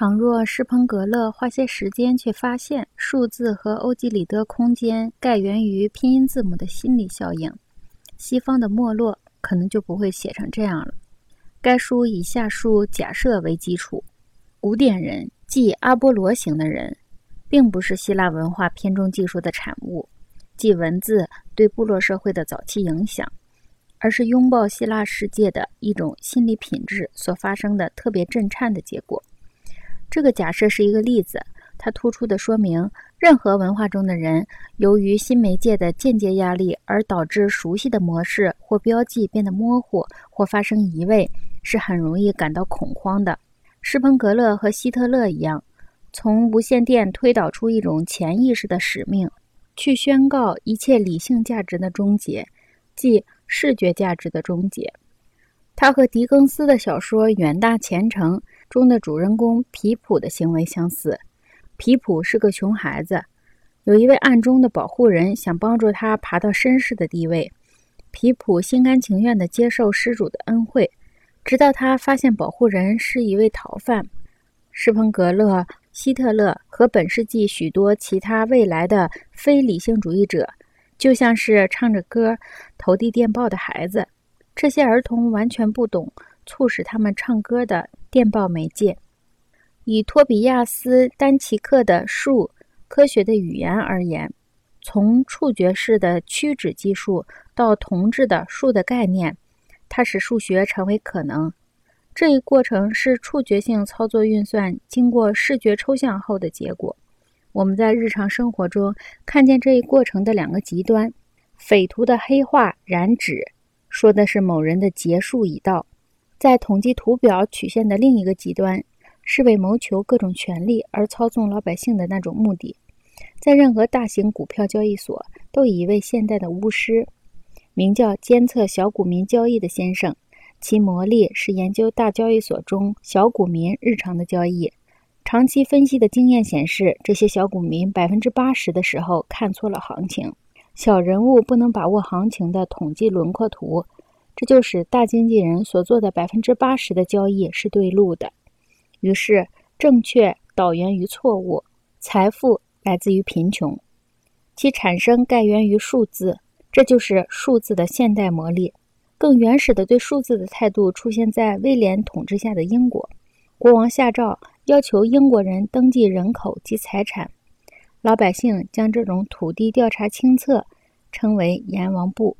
倘若施彭格勒花些时间去发现数字和欧几里得空间概源于拼音字母的心理效应，西方的没落可能就不会写成这样了。该书以下述假设为基础：古典人，即阿波罗型的人，并不是希腊文化偏重技术的产物，即文字对部落社会的早期影响，而是拥抱希腊世界的一种心理品质所发生的特别震颤的结果。这个假设是一个例子，它突出的说明，任何文化中的人由于新媒介的间接压力而导致熟悉的模式或标记变得模糊或发生移位，是很容易感到恐慌的。施彭格勒和希特勒一样，从无线电推导出一种潜意识的使命，去宣告一切理性价值的终结，即视觉价值的终结。他和狄更斯的小说《远大前程》。中的主人公皮普的行为相似。皮普是个穷孩子，有一位暗中的保护人想帮助他爬到绅士的地位。皮普心甘情愿地接受施主的恩惠，直到他发现保护人是一位逃犯。施彭格勒、希特勒和本世纪许多其他未来的非理性主义者，就像是唱着歌投递电报的孩子。这些儿童完全不懂促使他们唱歌的。电报媒介，以托比亚斯·丹奇克的数科学的语言而言，从触觉式的屈指计数到同质的数的概念，它使数学成为可能。这一过程是触觉性操作运算经过视觉抽象后的结果。我们在日常生活中看见这一过程的两个极端：匪徒的黑化染指，说的是某人的结束已到。在统计图表曲线的另一个极端，是为谋求各种权利而操纵老百姓的那种目的。在任何大型股票交易所，都有一位现代的巫师，名叫监测小股民交易的先生，其魔力是研究大交易所中小股民日常的交易。长期分析的经验显示，这些小股民百分之八十的时候看错了行情。小人物不能把握行情的统计轮廓图。这就使大经纪人所做的百分之八十的交易是对路的。于是，正确导源于错误，财富来自于贫穷，其产生概源于数字。这就是数字的现代魔力。更原始的对数字的态度出现在威廉统治下的英国。国王下诏要求英国人登记人口及财产，老百姓将这种土地调查清册称为阎王簿。